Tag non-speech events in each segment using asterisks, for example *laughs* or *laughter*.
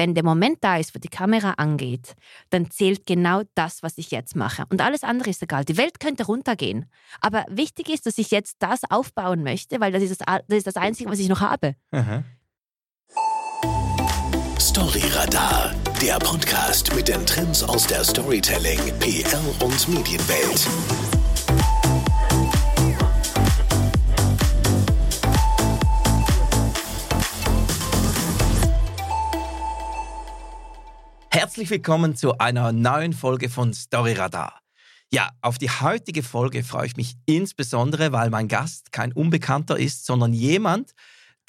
wenn der Moment da ist, wo die Kamera angeht, dann zählt genau das, was ich jetzt mache. Und alles andere ist egal. Die Welt könnte runtergehen. Aber wichtig ist, dass ich jetzt das aufbauen möchte, weil das ist das, das, ist das Einzige, was ich noch habe. Aha. Storyradar, der Podcast mit den Trends aus der Storytelling, PR und Medienwelt. Herzlich willkommen zu einer neuen Folge von Storyradar. Ja, auf die heutige Folge freue ich mich insbesondere, weil mein Gast kein Unbekannter ist, sondern jemand,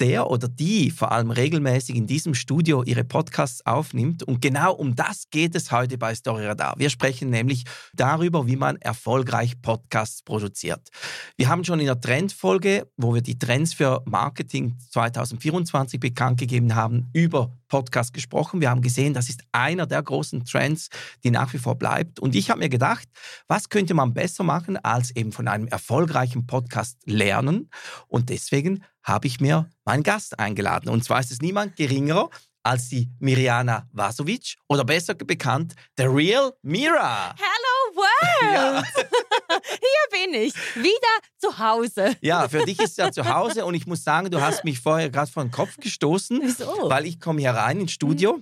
der oder die vor allem regelmäßig in diesem Studio ihre Podcasts aufnimmt. Und genau um das geht es heute bei Storyradar. Wir sprechen nämlich darüber, wie man erfolgreich Podcasts produziert. Wir haben schon in der Trendfolge, wo wir die Trends für Marketing 2024 bekannt gegeben haben, über Podcast gesprochen. Wir haben gesehen, das ist einer der großen Trends, die nach wie vor bleibt. Und ich habe mir gedacht, was könnte man besser machen, als eben von einem erfolgreichen Podcast lernen? Und deswegen habe ich mir meinen Gast eingeladen. Und zwar ist es niemand geringerer als die Mirjana Vasovic oder besser bekannt, The Real Mira. Hello *laughs* World! Ja. *laughs* Hier bin ich, wieder zu Hause. *laughs* Ja, für dich ist es ja zu Hause und ich muss sagen, du hast mich vorher gerade vor den Kopf gestoßen, Wieso? weil ich komme hier rein ins Studio.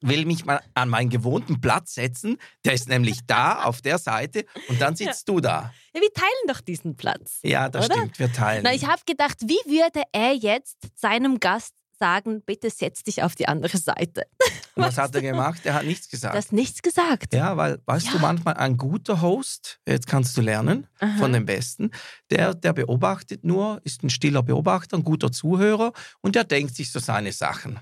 Will mich mal an meinen gewohnten Platz setzen. Der ist nämlich da auf der Seite und dann sitzt ja. du da. Ja, wir teilen doch diesen Platz. Ja, das oder? stimmt, wir teilen. Na, ich habe gedacht, wie würde er jetzt seinem Gast sagen, bitte setz dich auf die andere Seite. *laughs* Und was hat er gemacht? Er hat nichts gesagt. Du hast nichts gesagt. Ja, weil, weißt ja. du, manchmal ein guter Host, jetzt kannst du lernen Aha. von den Besten, der, der beobachtet nur, ist ein stiller Beobachter, ein guter Zuhörer und der denkt sich so seine Sachen.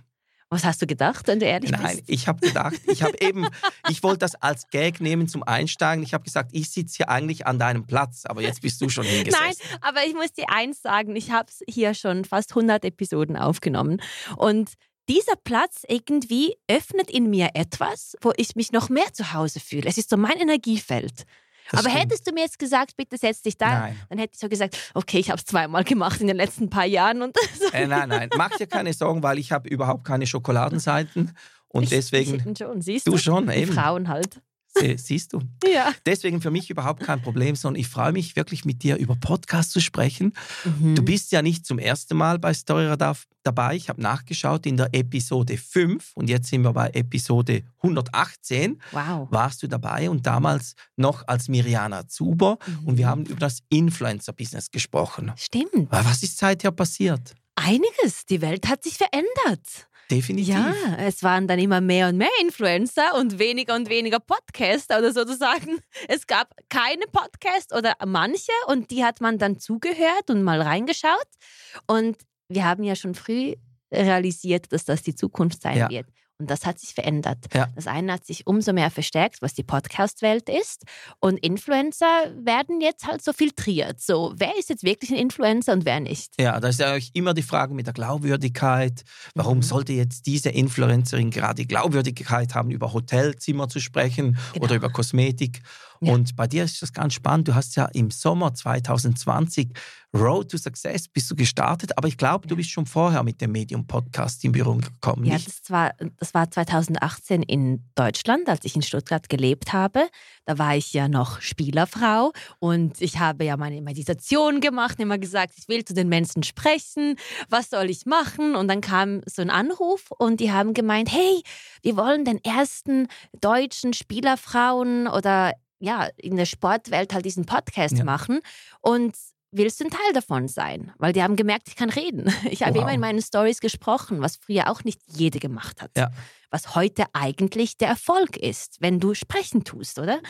Was hast du gedacht, wenn du ehrlich Nein, bist? Nein, ich habe gedacht, ich habe eben, *laughs* ich wollte das als Gag nehmen zum Einsteigen. Ich habe gesagt, ich sitze hier eigentlich an deinem Platz, aber jetzt bist du schon hingesetzt. Nein, aber ich muss dir eins sagen, ich habe hier schon fast 100 Episoden aufgenommen und dieser Platz irgendwie öffnet in mir etwas, wo ich mich noch mehr zu Hause fühle. Es ist so mein Energiefeld. Das Aber stimmt. hättest du mir jetzt gesagt, bitte setz dich da, nein. dann hätte ich so gesagt, okay, ich habe es zweimal gemacht in den letzten paar Jahren. Und *laughs* äh, nein, nein, mach dir keine Sorgen, weil ich habe überhaupt keine Schokoladenseiten und ich, deswegen. Ich schon, siehst du? Du schon, eben. Frauen halt. Siehst du? Ja. Deswegen für mich überhaupt kein Problem, sondern ich freue mich wirklich mit dir über Podcast zu sprechen. Mhm. Du bist ja nicht zum ersten Mal bei Storyradar dabei. Ich habe nachgeschaut in der Episode 5 und jetzt sind wir bei Episode 118. Wow. Warst du dabei und damals noch als Miriana Zuber mhm. und wir haben über das Influencer-Business gesprochen. Stimmt. Was ist seither passiert? Einiges. Die Welt hat sich verändert. Definitiv. Ja, es waren dann immer mehr und mehr Influencer und weniger und weniger Podcaster oder sozusagen. *laughs* Es gab keine Podcast oder manche und die hat man dann zugehört und mal reingeschaut. Und wir haben ja schon früh realisiert, dass das die Zukunft sein ja. wird. Und das hat sich verändert. Ja. Das eine hat sich umso mehr verstärkt, was die Podcast-Welt ist. Und Influencer werden jetzt halt so filtriert. So, wer ist jetzt wirklich ein Influencer und wer nicht? Ja, da ist ja immer die Frage mit der Glaubwürdigkeit. Warum mhm. sollte jetzt diese Influencerin gerade die Glaubwürdigkeit haben, über Hotelzimmer zu sprechen genau. oder über Kosmetik? Ja. Und bei dir ist das ganz spannend. Du hast ja im Sommer 2020 Road to Success bist du gestartet, aber ich glaube, ja. du bist schon vorher mit dem Medium-Podcast in Berührung gekommen. Ja, nicht? Das, war, das war 2018 in Deutschland, als ich in Stuttgart gelebt habe. Da war ich ja noch Spielerfrau und ich habe ja meine Meditation gemacht, immer gesagt, ich will zu den Menschen sprechen, was soll ich machen? Und dann kam so ein Anruf und die haben gemeint, hey, wir wollen den ersten deutschen Spielerfrauen oder ja, in der Sportwelt halt diesen Podcast ja. machen. Und willst du ein Teil davon sein? Weil die haben gemerkt, ich kann reden. *laughs* Ich habe wow. immer in meinen Stories gesprochen, was früher auch nicht jede gemacht hat. Ja. Was heute eigentlich der Erfolg ist, wenn du sprechen tust, oder?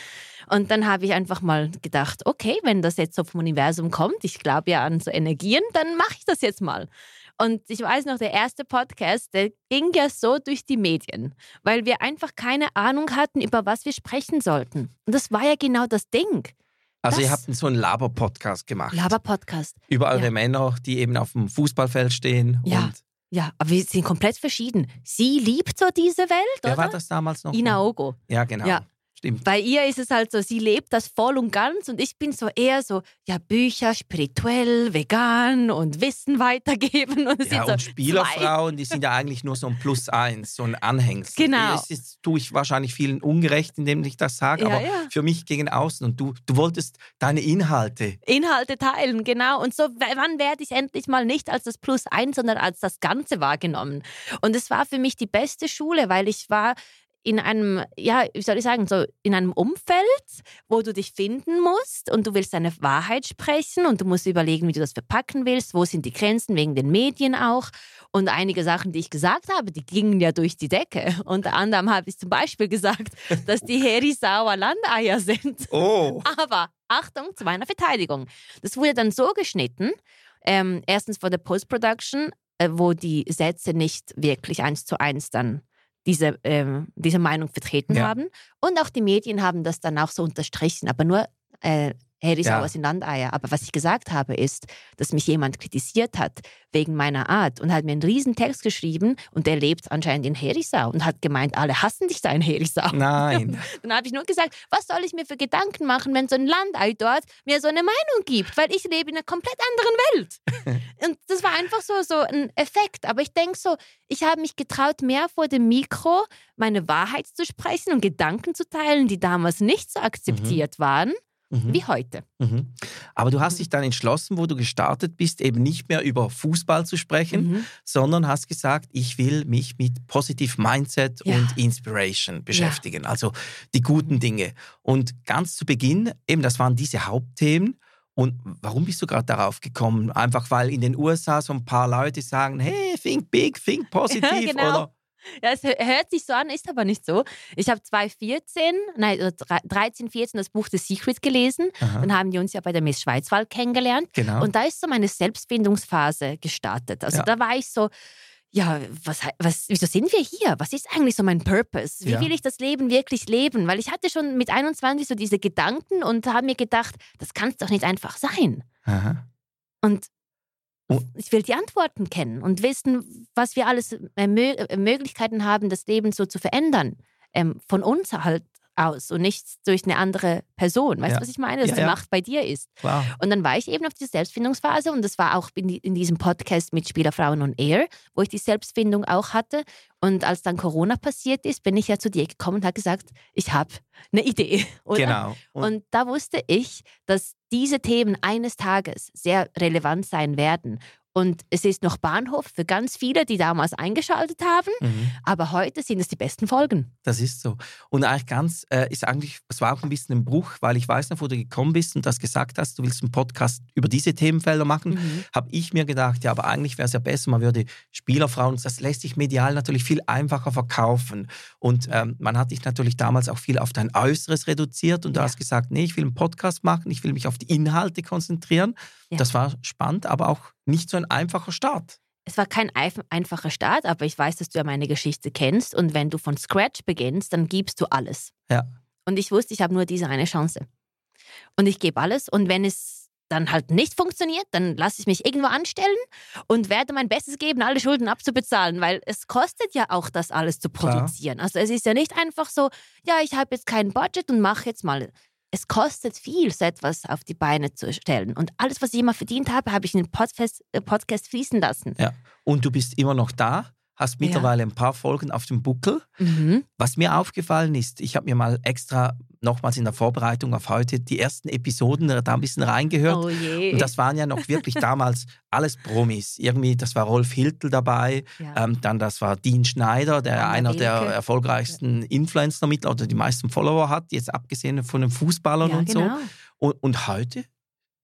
Und dann habe ich einfach mal gedacht, okay, wenn das jetzt so vom Universum kommt, ich glaube ja an so Energien, dann mache ich das jetzt mal. Und ich weiß noch, der erste Podcast, der ging ja so durch die Medien, weil wir einfach keine Ahnung hatten, über was wir sprechen sollten. Und das war ja genau das Ding. Also das ihr habt so einen Laber-Podcast gemacht. Laber-Podcast. Über eure ja. Männer, die eben auf dem Fußballfeld stehen. Ja. ja, aber wir sind komplett verschieden. Sie liebt so diese Welt, Wer oder? war das damals noch? Ina Ogo. Ja, genau. Ja. Stimmt. Bei ihr ist es halt so, sie lebt das voll und ganz und ich bin so eher so, ja, Bücher, spirituell, vegan und Wissen weitergeben. Und, Ja, und so Spielerfrauen, die sind ja eigentlich nur so ein Plus eins, so ein Anhängsel. Genau. Das ist, tue ich wahrscheinlich vielen ungerecht, indem ich das sage, Ja, aber ja. für mich gegen außen. Und du, du wolltest deine Inhalte. Inhalte teilen, genau. Und so, wann werde ich endlich mal nicht als das Plus eins, sondern als das Ganze wahrgenommen? Und es war für mich die beste Schule, weil ich war in einem, ja, wie soll ich sagen, so in einem Umfeld, wo du dich finden musst und du willst deine Wahrheit sprechen und du musst überlegen, wie du das verpacken willst, wo sind die Grenzen, wegen den Medien auch. Und einige Sachen, die ich gesagt habe, die gingen ja durch die Decke. Unter anderem habe ich zum Beispiel gesagt, dass die Herisauer Landeier sind. Oh, Aber Achtung zu meiner Verteidigung. Das wurde dann so geschnitten, ähm, erstens vor der Post-Production, äh, wo die Sätze nicht wirklich eins zu eins dann diese, ähm, diese Meinung vertreten Ja. haben. Und auch die Medien haben das dann auch so unterstrichen, aber nur äh, Herisauer Ja. sind Landeier. Aber was ich gesagt habe, ist, dass mich jemand kritisiert hat wegen meiner Art und hat mir einen riesen Text geschrieben und der lebt anscheinend in Herisau und hat gemeint, alle hassen dich da in Herisau. nein. *laughs* Dann habe ich nur gesagt, was soll ich mir für Gedanken machen, wenn so ein Landei dort mir so eine Meinung gibt, weil ich lebe in einer komplett anderen Welt. *laughs* Und das war einfach so, so ein Effekt. Aber ich denke so, ich habe mich getraut, mehr vor dem Mikro meine Wahrheit zu sprechen und Gedanken zu teilen, die damals nicht so akzeptiert waren Mhm. wie heute. Mhm. Aber du hast dich dann entschlossen, wo du gestartet bist, eben nicht mehr über Fußball zu sprechen, Mhm. sondern hast gesagt, ich will mich mit Positive Mindset Ja. und Inspiration beschäftigen, also die guten Dinge. Und ganz zu Beginn, eben das waren diese Hauptthemen. Und warum bist du gerade darauf gekommen? Einfach weil in den USA so ein paar Leute sagen, hey, think big, think *laughs* positiv. genau. Oder? *laughs* Ja, es hö- hört sich so an, ist aber nicht so. Ich habe 2014, nein, oder 13, 14 das Buch The Secret gelesen. Aha, Dann haben wir uns ja bei der Miss Schweizwahl kennengelernt. genau. Und da ist so meine Selbstfindungsphase gestartet. Also Ja. da war ich so, ja, was, was, wieso sind wir hier? Was ist eigentlich so mein Purpose? Wie Ja. will ich das Leben wirklich leben? Weil ich hatte schon mit 21 so diese Gedanken und habe mir gedacht, das kann es doch nicht einfach sein. Aha. Und. Ich will die Antworten kennen und wissen, was wir alles äh, äh, Möglichkeiten haben, das Leben so zu verändern. Ähm, von uns halt aus und nicht durch eine andere Person. Weißt du, Ja. was ich meine? Dass Ja, die ja. Macht bei dir ist. Klar. Und dann war ich eben auf dieser Selbstfindungsphase und das war auch in, die- in diesem Podcast mit Spielerfrauen on Air, wo ich die Selbstfindung auch hatte. Und als dann Corona passiert ist, bin ich ja zu dir gekommen und habe gesagt, ich habe eine Idee. *laughs* Oder? Genau. Und, Und da wusste ich, dass diese Themen eines Tages sehr relevant sein werden. Und es ist noch Bahnhof für ganz viele, die damals eingeschaltet haben. mhm. Aber heute sind es die besten Folgen. Das ist so. Und eigentlich ganz, äh, ist eigentlich, es war auch ein bisschen ein Bruch, weil ich weiß noch, wo du gekommen bist und das gesagt hast, du willst einen Podcast über diese Themenfelder machen, Mhm. habe ich mir gedacht, ja, aber eigentlich wäre es ja besser, man würde Spielerfrauen, das lässt sich medial natürlich viel einfacher verkaufen. Und ähm, man hat dich natürlich damals auch viel auf dein Äußeres reduziert und du Ja. hast gesagt, nee, ich will einen Podcast machen, ich will mich auf die Inhalte konzentrieren. Ja. Das war spannend, aber auch nicht so ein einfacher Start. Es war kein einfacher Start, aber ich weiß, dass du ja meine Geschichte kennst. Und wenn du von Scratch beginnst, dann gibst du alles. Ja. Und ich wusste, ich habe nur diese eine Chance. Und ich gebe alles. Und wenn es dann halt nicht funktioniert, dann lasse ich mich irgendwo anstellen und werde mein Bestes geben, alle Schulden abzubezahlen, weil es kostet ja auch, das alles zu Klar. produzieren. Also es ist ja nicht einfach so, ja, ich habe jetzt kein Budget und mache jetzt mal. Es kostet viel, so etwas auf die Beine zu stellen. Und alles, was ich immer verdient habe, habe ich in den Podcast, äh, Podcast fließen lassen. Ja. Und du bist immer noch da, hast mittlerweile ein paar Folgen auf dem Buckel. Mhm. Was mir aufgefallen ist, ich habe mir mal extra nochmals in der Vorbereitung auf heute die ersten Episoden da ein bisschen reingehört. Oh je. Und das waren ja noch wirklich *laughs* damals alles Promis. Irgendwie, das war Rolf Hiltel dabei, ja. ähm, dann das war Dean Schneider, der Anna einer der Wilke. erfolgreichsten Influencer mit oder die meisten Follower hat, jetzt abgesehen von den Fußballern ja, und genau. so. Und, und heute,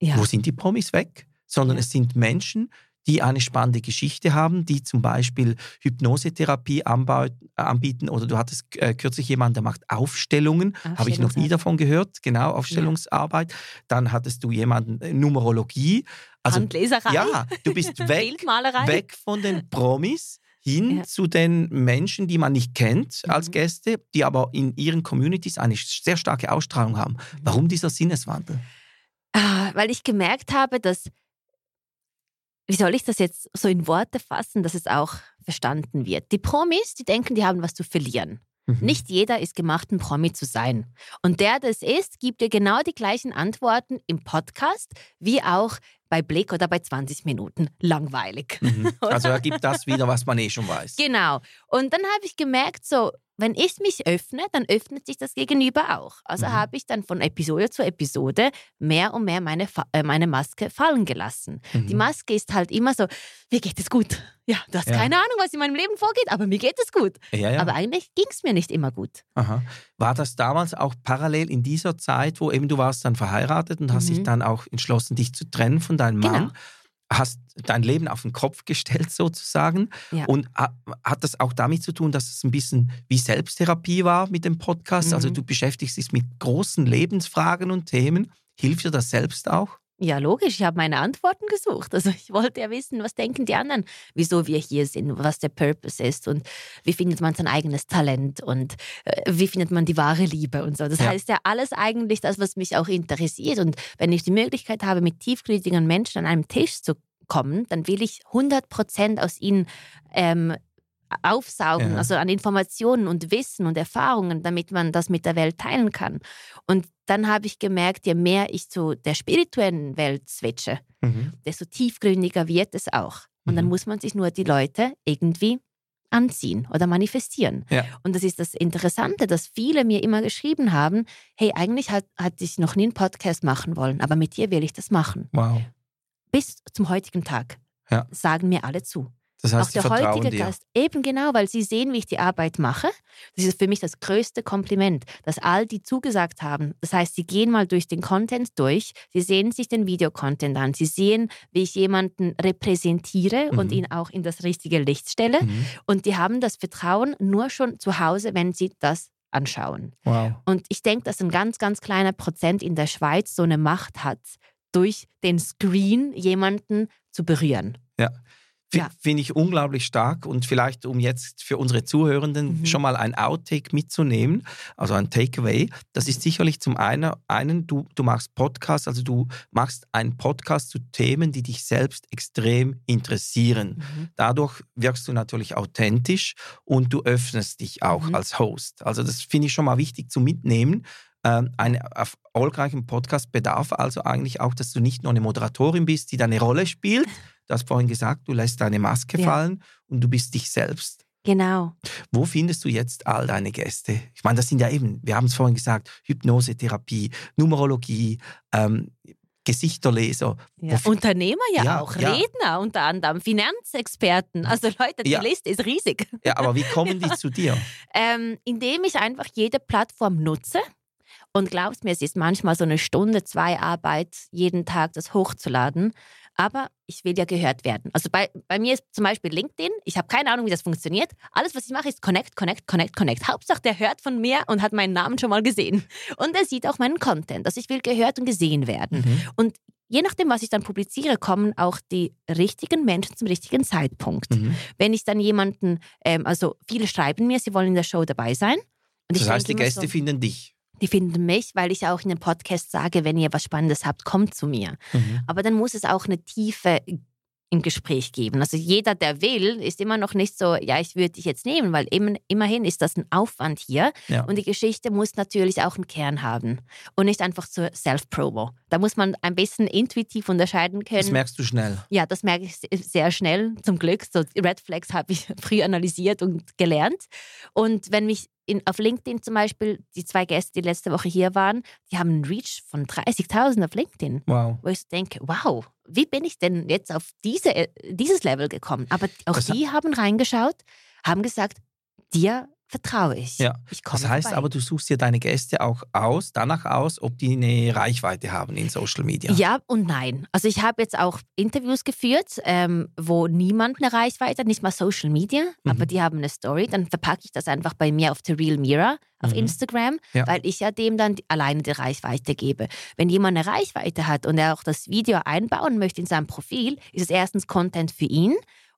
wo sind die Promis weg? Sondern es sind Menschen, die eine spannende Geschichte haben, die zum Beispiel Hypnosetherapie anbau- anbieten oder du hattest äh, kürzlich jemanden, der macht Aufstellungen, habe ich noch nie davon gehört, genau, Aufstellungsarbeit. Dann hattest du jemanden, äh, Numerologie. Also Handleserei. ja, du bist *laughs* weg, weg von den Promis hin Ja. zu den Menschen, die man nicht kennt als Mhm. Gäste, die aber in ihren Communities eine sehr starke Ausstrahlung haben. Mhm. Warum dieser Sinneswandel? Ah, weil ich gemerkt habe, dass, wie soll ich das jetzt so in Worte fassen, dass es auch verstanden wird? Die Promis, die denken, die haben was zu verlieren. Mhm. Nicht jeder ist gemacht, ein Promi zu sein. Und der das ist, gibt dir genau die gleichen Antworten im Podcast wie auch bei Blick oder bei 20 Minuten. Langweilig. Mhm. *laughs* Also er gibt das wieder, was man eh schon weiß. Genau. Und dann habe ich gemerkt, so, wenn ich mich öffne, dann öffnet sich das Gegenüber auch. Also Mhm. habe ich dann von Episode zu Episode mehr und mehr meine, äh, meine Maske fallen gelassen. Die Mhm. Maske ist halt immer so, mir geht es gut. Ja, du hast Ja. keine Ahnung, was in meinem Leben vorgeht, aber mir geht es gut. Ja, ja. Aber eigentlich ging es mir nicht immer gut. Aha. War das damals auch parallel in dieser Zeit, wo eben du warst dann verheiratet und hast Mhm. dich dann auch entschlossen, dich zu trennen von deinem Mann? Genau. Hast dein Leben auf den Kopf gestellt *laughs* sozusagen. Ja. Und ha- hat das auch damit zu tun, dass es ein bisschen wie Selbsttherapie war mit dem Podcast? Also Mhm. du beschäftigst dich mit großen Lebensfragen und Themen. Hilft dir das selbst auch? Ja, logisch, ich habe meine Antworten gesucht. Also ich wollte ja wissen, was denken die anderen, wieso wir hier sind, was der Purpose ist und wie findet man sein eigenes Talent und äh, wie findet man die wahre Liebe und so. Das Ja. heißt ja alles eigentlich das, was mich auch interessiert. Und wenn ich die Möglichkeit habe, mit tiefgründigen Menschen an einem Tisch zu kommen, dann will ich 100 Prozent aus ihnen ähm, aufsaugen, Ja. also an Informationen und Wissen und Erfahrungen, damit man das mit der Welt teilen kann. Und dann habe ich gemerkt, je mehr ich zu der spirituellen Welt switche, desto tiefgründiger wird es auch. Und dann Mhm. muss man sich nur die Leute irgendwie anziehen oder manifestieren. Ja. Und das ist das Interessante, dass viele mir immer geschrieben haben, hey, eigentlich hat, hatte ich noch nie einen Podcast machen wollen, aber mit dir will ich das machen. Wow. Bis zum heutigen Tag Ja. sagen mir alle zu. Das Auch heißt, sie der vertrauen heutige dir. Gast, eben genau, weil sie sehen, wie ich die Arbeit mache. Das ist für mich das größte Kompliment, dass all die zugesagt haben. Das heißt, sie gehen mal durch den Content durch, sie sehen sich den Videocontent an, sie sehen, wie ich jemanden repräsentiere und Mhm. ihn auch in das richtige Licht stelle. Mhm. Und die haben das Vertrauen nur schon zu Hause, wenn sie das anschauen. Wow. Und ich denke, dass ein ganz, ganz kleiner Prozent in der Schweiz so eine Macht hat, durch den Screen jemanden zu berühren. Ja. Ja. Finde ich unglaublich stark und vielleicht, um jetzt für unsere Zuhörenden Mhm. schon mal ein Outtake mitzunehmen, also ein Takeaway, das ist sicherlich zum einen, einen du, du machst Podcast, also du machst einen Podcast zu Themen, die dich selbst extrem interessieren. Mhm. Dadurch wirkst du natürlich authentisch und du öffnest dich auch Mhm. als Host. Also das finde ich schon mal wichtig zu mitnehmen. Ähm, Ein erfolgreichen Podcast bedarf also eigentlich auch, dass du nicht nur eine Moderatorin bist, die deine Rolle spielt. Du hast vorhin gesagt, du lässt deine Maske Ja. fallen und du bist dich selbst. Genau. Wo findest du jetzt all deine Gäste? Ich meine, das sind ja eben, wir haben es vorhin gesagt, Hypnose, Therapie, Numerologie, ähm, Gesichterleser. Ja. Unternehmer ja, Ja, auch, ja. Redner unter anderem, Finanzexperten. Also Leute, die. Liste ist riesig. Ja, aber wie kommen die *laughs* zu dir? Ähm, indem ich einfach jede Plattform nutze. Und glaubst mir, es ist manchmal so eine Stunde, zwei Arbeit, jeden Tag das hochzuladen. Aber ich will ja gehört werden. Also bei, bei mir ist zum Beispiel LinkedIn. Ich habe keine Ahnung, wie das funktioniert. Alles, was ich mache, ist Connect, Connect, Connect, Connect. Hauptsache, der hört von mir und hat meinen Namen schon mal gesehen. Und er sieht auch meinen Content. Also ich will gehört und gesehen werden. Mhm. Und je nachdem, was ich dann publiziere, kommen auch die richtigen Menschen zum richtigen Zeitpunkt. Mhm. Wenn ich dann jemanden, ähm, also viele schreiben mir, sie wollen in der Show dabei sein. Das heißt, die Gäste so, finden dich. Die finden mich, weil ich auch in dem Podcast sage, wenn ihr was Spannendes habt, kommt zu mir. Mhm. Aber dann muss es auch eine Tiefe im Gespräch geben. Also jeder, der will, ist immer noch nicht so, ja, ich würde dich jetzt nehmen, weil eben, immerhin ist das ein Aufwand hier. Ja. Und die Geschichte muss natürlich auch einen Kern haben und nicht einfach zur Self-Promo. Da muss man ein bisschen intuitiv unterscheiden können. Das merkst du schnell. Ja, das merke ich se- sehr schnell, zum Glück. So Red Flags habe ich *laughs* früh analysiert und gelernt. Und wenn mich in, auf LinkedIn zum Beispiel, die zwei Gäste, die letzte Woche hier waren, die haben einen Reach von 30.000 auf LinkedIn. Wow. Wo ich so denke, wow, wie bin ich denn jetzt auf diese, äh, dieses Level gekommen? Aber auch Das- die haben reingeschaut, haben gesagt, dir vertraue ich. Ja, Ich Das heißt vorbei. aber, du suchst dir deine Gäste auch aus, danach aus, ob die eine Reichweite haben in Social Media. Ja. und nein. Also ich habe jetzt auch Interviews geführt, ähm, wo niemand eine Reichweite hat, nicht mal Social Media, Mhm. aber die haben eine Story. Dann verpacke ich das einfach bei mir auf The Real Mirror auf Mhm. Instagram, Ja. weil ich ja dem dann alleine die Reichweite gebe. Wenn jemand eine Reichweite hat und er auch das Video einbauen möchte in sein Profil, ist es erstens Content für ihn.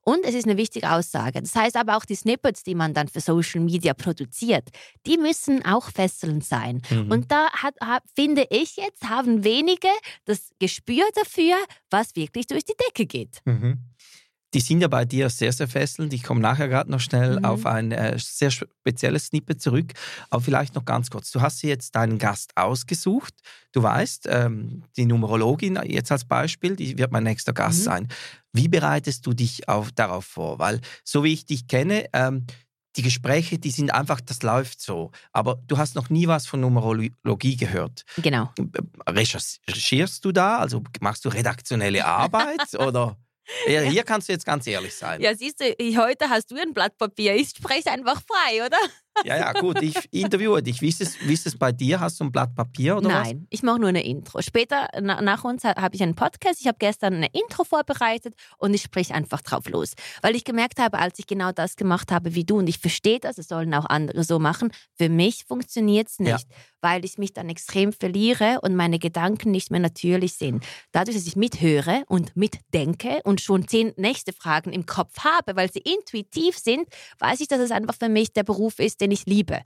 Und es ist eine wichtige Aussage. Das heißt aber auch die Snippets, die man dann für Social Media produziert, die müssen auch fesselnd sein. Mhm. Und da hat, hat, finde ich jetzt, haben wenige das Gespür dafür, was wirklich durch die Decke geht. Mhm. Die sind ja bei dir sehr, sehr fesselnd. Ich komme nachher gerade noch schnell Mhm. auf ein äh, sehr spezielles Snippet zurück. Aber vielleicht noch ganz kurz. Du hast jetzt deinen Gast ausgesucht. Du weißt, ähm, die Numerologin jetzt als Beispiel, die wird mein nächster Gast Mhm. sein. Wie bereitest du dich auf, darauf vor? Weil so wie ich dich kenne, ähm, die Gespräche, die sind einfach, das läuft so. Aber du hast noch nie was von Numerologie gehört. Genau. Recherchierst du da? Also machst du redaktionelle *laughs* Arbeit? oder? Ja, hier kannst du jetzt ganz ehrlich sein. Ja, siehst du, heute hast du ein Blatt Papier. Ich spreche einfach frei, oder? Ja, ja, gut, ich interviewe dich. Wie ist es, wie ist es bei dir? Hast du ein Blatt Papier oder was? Nein, ich mache nur eine Intro. Später, na, nach uns, ha- habe ich einen Podcast. Ich habe gestern eine Intro vorbereitet und ich spreche einfach drauf los. Weil ich gemerkt habe, als ich genau das gemacht habe wie du und ich verstehe das, es sollen auch andere so machen, für mich funktioniert es nicht, weil ich mich dann extrem verliere und meine Gedanken nicht mehr natürlich sind. Dadurch, dass ich mithöre und mitdenke und schon zehn nächste Fragen im Kopf habe, weil sie intuitiv sind, weiß ich, dass es einfach für mich der Beruf ist, den ich liebe.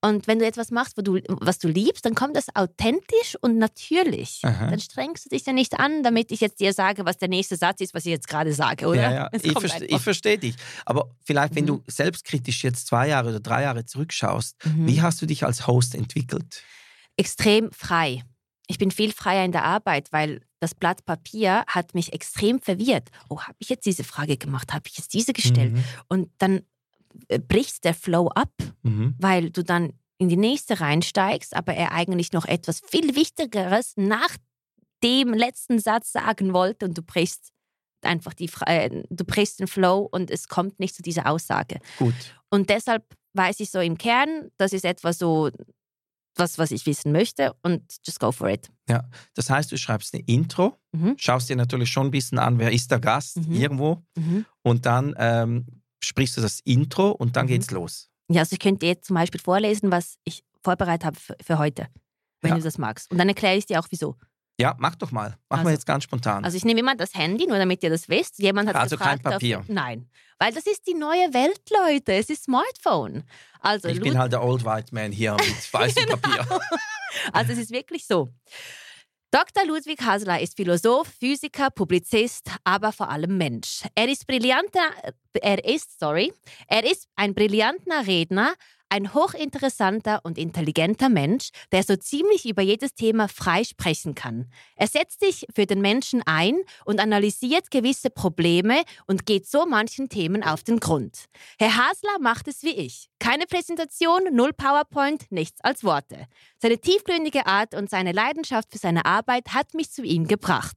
Und wenn du etwas machst, wo du, was du liebst, dann kommt das authentisch und natürlich. Aha. Dann strengst du dich ja nicht an, damit ich jetzt dir sage, was der nächste Satz ist, was ich jetzt gerade sage, oder? Ja, ja. *laughs* Ich, verste, ich verstehe dich. Aber vielleicht, wenn Mhm. du selbstkritisch jetzt zwei Jahre oder drei Jahre zurückschaust, Mhm. wie hast du dich als Host entwickelt? extrem frei. Ich bin viel freier in der Arbeit, weil das Blatt Papier hat mich extrem verwirrt. Oh, habe ich jetzt diese Frage gemacht? Habe ich jetzt diese gestellt? Mhm. Und dann bricht der Flow ab, Mhm. weil du dann in die nächste reinsteigst, aber er eigentlich noch etwas viel Wichtigeres nach dem letzten Satz sagen wollte und du brichst einfach die, äh, du brichst den Flow und es kommt nicht zu dieser Aussage. Gut. Und deshalb weiß ich so im Kern, das ist etwas so, was, was ich wissen möchte und just go for it. Das heißt, du schreibst eine Intro, Mhm. schaust dir natürlich schon ein bisschen an, wer ist der Gast Mhm. irgendwo Mhm. und dann ähm, sprichst du das Intro und dann Mhm. geht's los. Ja, also ich könnte jetzt zum Beispiel vorlesen, was ich vorbereitet habe für, für heute, wenn Ja. du das magst. Und dann erkläre ich dir auch, wieso. Ja, mach doch mal. Machen Also- wir jetzt ganz spontan. Also ich nehme immer das Handy, nur damit ihr das wisst. Jemand hat Also kein gefragt, Papier. Auf, nein, weil das ist die neue Welt, Leute. Es ist Smartphone. Also, ich bin Lud- halt der Old White Man hier mit *laughs* weißem Papier. also es ist wirklich so. Dr. Ludwig Hasler ist Philosoph, Physiker, Publizist, aber vor allem Mensch. Er ist brillanter, er ist, sorry, er ist ein brillanter Redner, ein hochinteressanter und intelligenter Mensch, der so ziemlich über jedes Thema frei sprechen kann. Er setzt sich für den Menschen ein und analysiert gewisse Probleme und geht so manchen Themen auf den Grund. Herr Hasler macht es wie ich. Keine Präsentation, null PowerPoint, nichts als Worte. Seine tiefgründige Art und seine Leidenschaft für seine Arbeit hat mich zu ihm gebracht.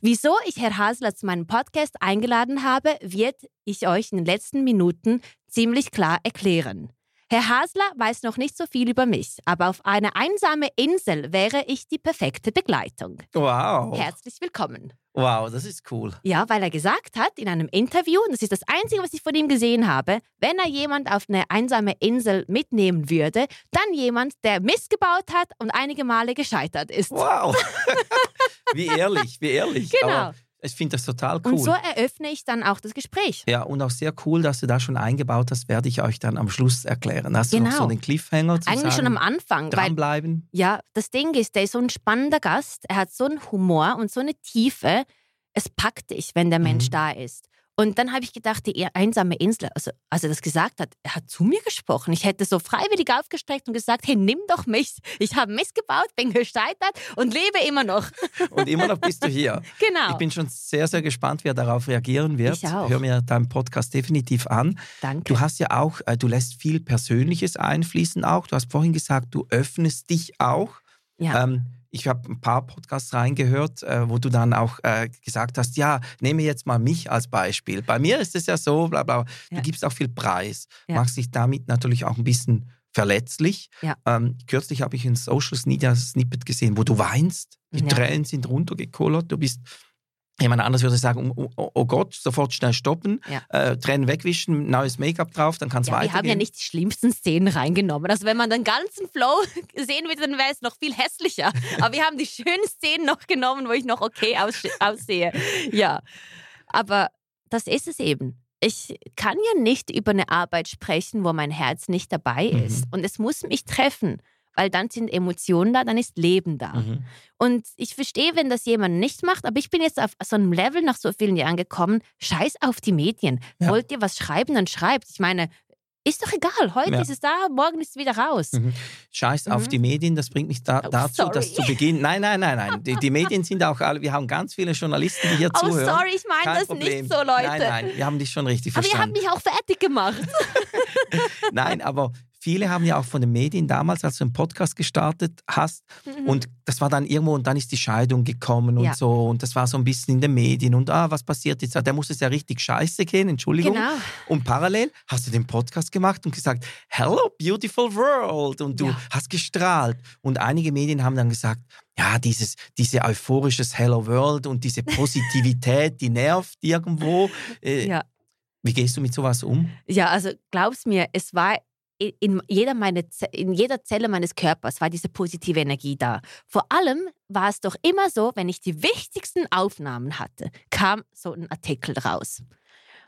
Wieso ich Herr Hasler zu meinem Podcast eingeladen habe, wird ich euch in den letzten Minuten ziemlich klar erklären. Herr Hasler weiß noch nicht so viel über mich, aber auf eine einsame Insel wäre ich die perfekte Begleitung. Wow. Herzlich willkommen. Wow, das ist cool. Ja, weil er gesagt hat in einem Interview, und das ist das Einzige, was ich von ihm gesehen habe, wenn er jemand auf eine einsame Insel mitnehmen würde, dann jemand, der missgebaut hat und einige Male gescheitert ist. Wow. *laughs* wie ehrlich, wie ehrlich. Genau. Aber ich finde das total cool. Und so eröffne ich dann auch das Gespräch. Ja, und auch sehr cool, dass du da schon eingebaut hast, werde ich euch dann am Schluss erklären. Hast du noch Genau. so den Cliffhanger zu Eigentlich sagen? schon am Anfang, weil Dranbleiben. ja, das Ding ist, der ist so ein spannender Gast, er hat so einen Humor und so eine Tiefe, es packt dich, wenn der Mensch Mhm. da ist. Und dann habe ich gedacht, die einsame Insel, also als er das gesagt hat, er hat zu mir gesprochen. Ich hätte so freiwillig aufgestreckt und gesagt, hey, nimm doch mich. Ich habe missgebaut, bin gescheitert und lebe immer noch. *laughs* Und immer noch bist du hier. Genau. Ich bin schon sehr, sehr gespannt, wer darauf reagieren wird. Ich auch. Hör mir deinen Podcast definitiv an. Danke. Du hast ja auch, äh, du lässt viel Persönliches einfließen auch. Du hast vorhin gesagt, du öffnest dich auch. ja. Ähm, ich habe ein paar Podcasts reingehört, äh, wo du dann auch äh, gesagt hast, ja, nehme jetzt mal mich als Beispiel. Bei mir ist es ja so, bla bla. Du Ja. gibst auch viel Preis, Ja. machst dich damit natürlich auch ein bisschen verletzlich. Ja. Ähm, kürzlich habe ich ein Social Media Snippet gesehen, wo du weinst. Die. Tränen sind runtergekullert. Du bist Jemand anderes würde sagen, oh, Gott, sofort schnell stoppen, Ja. äh, Tränen wegwischen, neues Make-up drauf, dann kann es Ja, wir weitergehen. haben ja nicht die schlimmsten Szenen reingenommen. Also wenn man den ganzen Flow *laughs* sehen würde, dann wäre es noch viel hässlicher. Aber wir haben die schönen Szenen noch genommen, wo ich noch okay aus aussehe. Ja, aber das ist es eben. Ich kann ja nicht über eine Arbeit sprechen, wo mein Herz nicht dabei Mhm. ist. Und es muss mich treffen. Weil dann sind Emotionen da, dann ist Leben da. Mhm. Und ich verstehe, wenn das jemand nicht macht, aber ich bin jetzt auf so einem Level nach so vielen Jahren gekommen, scheiß auf die Medien. Ja. Wollt ihr was schreiben, dann schreibt. Ich meine, ist doch egal, heute Ja. ist es da, morgen ist es wieder raus. Mhm. Scheiß auf Mhm. die Medien, das bringt mich da, Oh, dazu, dass sorry. zu Beginn. Nein, nein, nein, nein. Die, die Medien sind auch alle, wir haben ganz viele Journalisten, die hier *laughs* Oh, zuhören. sorry, ich meine Kein das Problem. nicht so, Leute. Nein, nein, wir haben dich schon richtig aber ihr habt verstanden. mich auch fertig gemacht. *laughs* Nein, aber viele haben ja auch von den Medien damals, als du einen Podcast gestartet hast, Mhm. und das war dann irgendwo, und dann ist die Scheidung gekommen und Ja. so, und das war so ein bisschen in den Medien, und ah, was passiert jetzt? Der muss es ja richtig scheiße gehen, Entschuldigung. Genau. Und parallel hast du den Podcast gemacht und gesagt, Hello, beautiful world. Und du Ja. hast gestrahlt. Und einige Medien haben dann gesagt, ja, dieses, diese euphorisches Hello World und diese Positivität, die nervt irgendwo. Äh, Ja. Wie gehst du mit sowas um? Ja, also glaub's mir, es war in jeder, meine, in jeder Zelle meines Körpers war diese positive Energie da. Vor allem war es doch immer so, wenn ich die wichtigsten Aufnahmen hatte, kam so ein Artikel raus.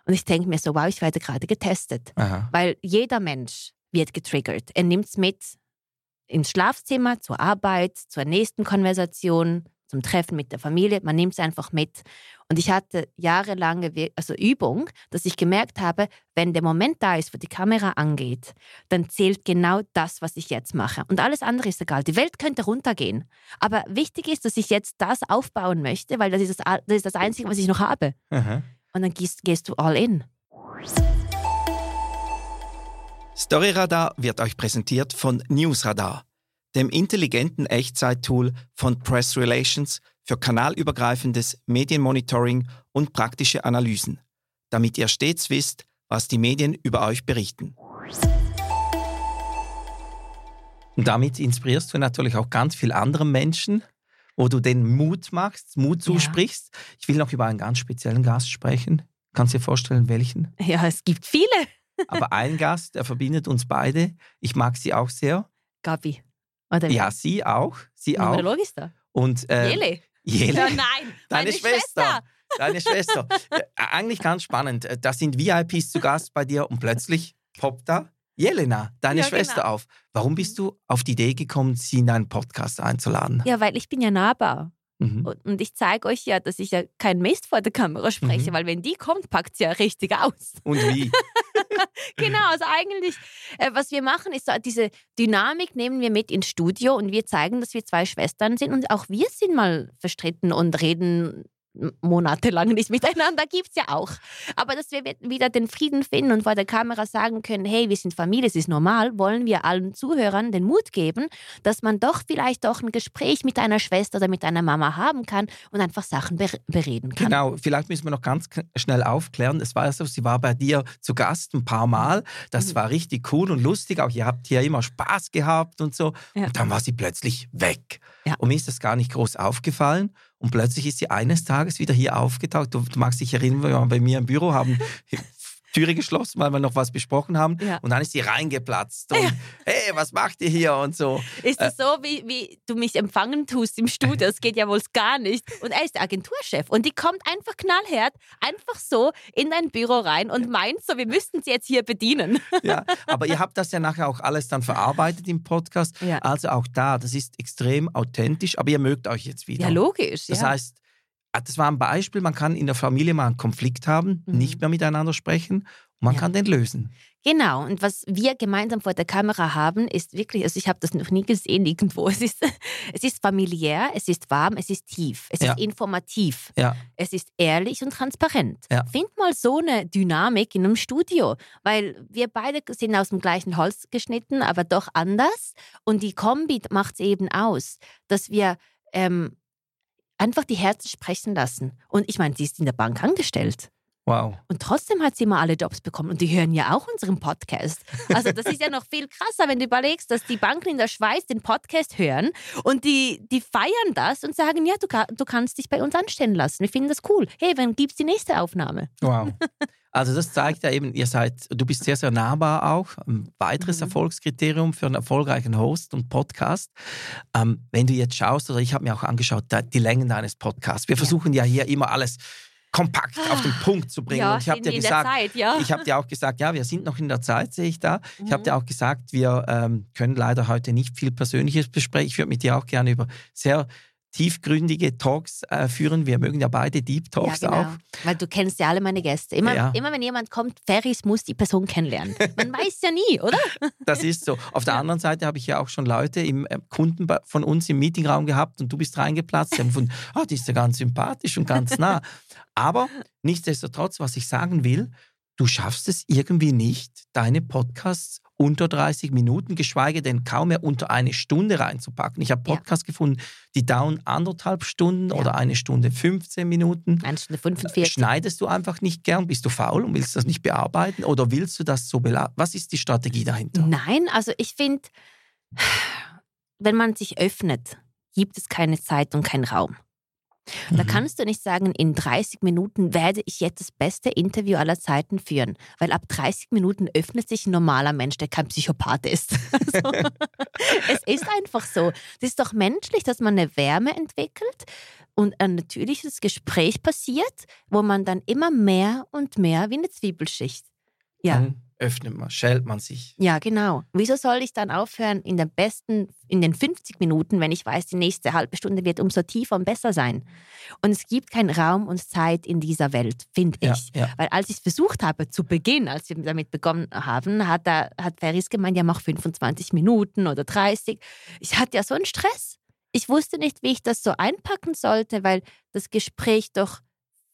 Und ich denke mir so, wow, ich werde gerade getestet. Aha. Weil jeder Mensch wird getriggert. Er nimmt es mit ins Schlafzimmer, zur Arbeit, zur nächsten Konversation, zum Treffen mit der Familie. Man nimmt es einfach mit. Und ich hatte jahrelange Wir- also Übung, dass ich gemerkt habe, wenn der Moment da ist, wo die Kamera angeht, dann zählt genau das, was ich jetzt mache. Und alles andere ist egal. Die Welt könnte runtergehen. Aber wichtig ist, dass ich jetzt das aufbauen möchte, weil das ist das, das, ist das Einzige, was ich noch habe. Aha. Und dann gehst, gehst du all in. Storyradar wird euch präsentiert von Newsradar, dem intelligenten Echtzeit-Tool von Press Relations für kanalübergreifendes Medienmonitoring und praktische Analysen, damit ihr stets wisst, was die Medien über euch berichten. Und damit inspirierst du natürlich auch ganz viele andere Menschen, wo du den Mut machst, Mut Ja. zusprichst. Ich will noch über einen ganz speziellen Gast sprechen. Kannst du dir vorstellen, welchen? Ja, es gibt viele. Aber ein Gast, der verbindet uns beide. Ich mag sie auch sehr. Gabi. Oder wie? Ja, sie auch. Sie auch. Numerologist da. Und äh, Jele. Jele, Ja, nein, *laughs* deine meine Schwester. Deine Schwester. *laughs* Eigentlich ganz spannend. Äh, Da sind VIPs zu Gast bei dir und plötzlich poppt da Jelena, deine Ja, Schwester, genau. auf. Warum bist du auf die Idee gekommen, sie in deinen Podcast einzuladen? Ja, weil ich bin ja nahbar. Mhm. Und, ich zeige euch ja, dass ich ja kein Mist vor der Kamera spreche, Mhm. weil wenn die kommt, packt sie ja richtig aus. Und wie? *laughs* genau, also eigentlich, äh, was wir machen, ist so diese Dynamik nehmen wir mit ins Studio und wir zeigen, dass wir zwei Schwestern sind und auch wir sind mal verstritten und reden monatelang nicht miteinander, gibt es ja auch. Aber dass wir wieder den Frieden finden und vor der Kamera sagen können, hey, wir sind Familie, es ist normal, wollen wir allen Zuhörern den Mut geben, dass man doch vielleicht auch ein Gespräch mit einer Schwester oder mit einer Mama haben kann und einfach Sachen ber bereden kann. Genau, vielleicht müssen wir noch ganz schnell aufklären. Es war ja so, sie war bei dir zu Gast ein paar Mal. Das Mhm. war richtig cool und lustig. Auch ihr habt hier immer Spaß gehabt und so. Ja. Und dann war sie plötzlich weg. Ja. Und mir ist das gar nicht groß aufgefallen. Und plötzlich ist sie eines Tages wieder hier aufgetaucht. Du, du magst dich erinnern, wir waren bei mir im Büro, haben Türe geschlossen, weil wir noch was besprochen haben. Ja. Und dann ist sie reingeplatzt. Und, hey, was macht ihr hier? Und so. Ist es so, wie, wie du mich empfangen tust im Studio? Das geht ja wohl gar nicht. Und er ist der Agenturchef und die kommt einfach knallhart, einfach so in dein Büro rein und meint so, wir müssten sie jetzt hier bedienen. Ja, *laughs* aber ihr habt das ja nachher auch alles dann verarbeitet im Podcast. Ja. Also auch da, das ist extrem authentisch, aber ihr mögt euch jetzt wieder. Ja, logisch. Das heißt, das war ein Beispiel, man kann in der Familie mal einen Konflikt haben, Mhm. nicht mehr miteinander sprechen und man Ja. kann den lösen. Genau, und was wir gemeinsam vor der Kamera haben, ist wirklich, also ich habe das noch nie gesehen irgendwo. *laughs* Es ist, es ist familiär, es ist warm, es ist tief, es Ja. ist informativ, Ja, es ist ehrlich und transparent. Ja. Find mal so eine Dynamik in einem Studio, weil wir beide sind aus dem gleichen Holz geschnitten, aber doch anders. Und die Kombi macht es eben aus, dass wir ähm, einfach die Herzen sprechen lassen. Und ich meine, sie ist in der Bank angestellt. wow. Und trotzdem hat sie immer alle Jobs bekommen. Und die hören ja auch unseren Podcast. Also das ist ja noch viel krasser, wenn du überlegst, dass die Banken in der Schweiz den Podcast hören und die, die feiern das und sagen, ja, du, du kannst dich bei uns anstellen lassen. Wir finden das cool. Hey, wann gibt's die nächste Aufnahme? Wow. *laughs* Also das zeigt ja eben, ihr seid, du bist sehr, sehr nahbar auch. Ein weiteres Mhm. Erfolgskriterium für einen erfolgreichen Host und Podcast. Ähm, wenn du jetzt schaust, oder ich habe mir auch angeschaut, die Längen deines Podcasts. Wir Ja. versuchen ja hier immer alles kompakt auf den Punkt zu bringen. Ja, und ich habe in, dir gesagt, Zeit, ja. ich habe dir auch gesagt, ja, wir sind noch in der Zeit, sehe ich da. Ich habe Mhm. dir auch gesagt, wir ähm, können leider heute nicht viel Persönliches besprechen. Ich würde mit dir auch gerne über sehr tiefgründige Talks äh, führen. Wir mögen ja beide Deep Talks ja, genau. auch. Weil du kennst ja alle meine Gäste. Immer, Ja. immer wenn jemand kommt, Ferris muss die Person kennenlernen. Man *laughs* weiß ja nie, oder? Das ist so. Auf der anderen Seite habe ich ja auch schon Leute im äh, Kunden von uns im Meetingraum gehabt und du bist reingeplatzt. Die haben gefunden, *laughs* ah, die ist ja ganz sympathisch und ganz nah. Aber nichtsdestotrotz, was ich sagen will, du schaffst es irgendwie nicht, deine Podcasts unter 30 Minuten, geschweige denn kaum mehr unter eine Stunde reinzupacken. Ich habe Ja. Podcasts gefunden, die dauern anderthalb Stunden Ja. oder eine Stunde 15 Minuten. Eine Stunde 45. Schneidest du einfach nicht gern? Bist du faul und willst das nicht bearbeiten? Oder willst du das so belassen? Was ist die Strategie dahinter? Nein, also ich finde, wenn man sich öffnet, gibt es keine Zeit und keinen Raum. Da Mhm. kannst du nicht sagen, in 30 Minuten werde ich jetzt das beste Interview aller Zeiten führen, weil ab 30 Minuten öffnet sich ein normaler Mensch, der kein Psychopath ist. *laughs* Also, es ist einfach so. Es ist doch menschlich, dass man eine Wärme entwickelt und ein natürliches Gespräch passiert, wo man dann immer mehr und mehr wie eine Zwiebelschicht. Ja. Dann öffnet man, schält man sich. Ja, genau. Wieso soll ich dann aufhören in den besten, in den 50 Minuten, wenn ich weiß, die nächste halbe Stunde wird umso tiefer und besser sein? Und es gibt keinen Raum und Zeit in dieser Welt, finde Ja, ich. ja. Weil als ich es versucht habe zu Beginn, als wir damit begonnen haben, hat, er, hat Ferris gemeint, ja mach 25 Minuten oder 30. Ich hatte ja so einen Stress. Ich wusste nicht, wie ich das so einpacken sollte, weil das Gespräch doch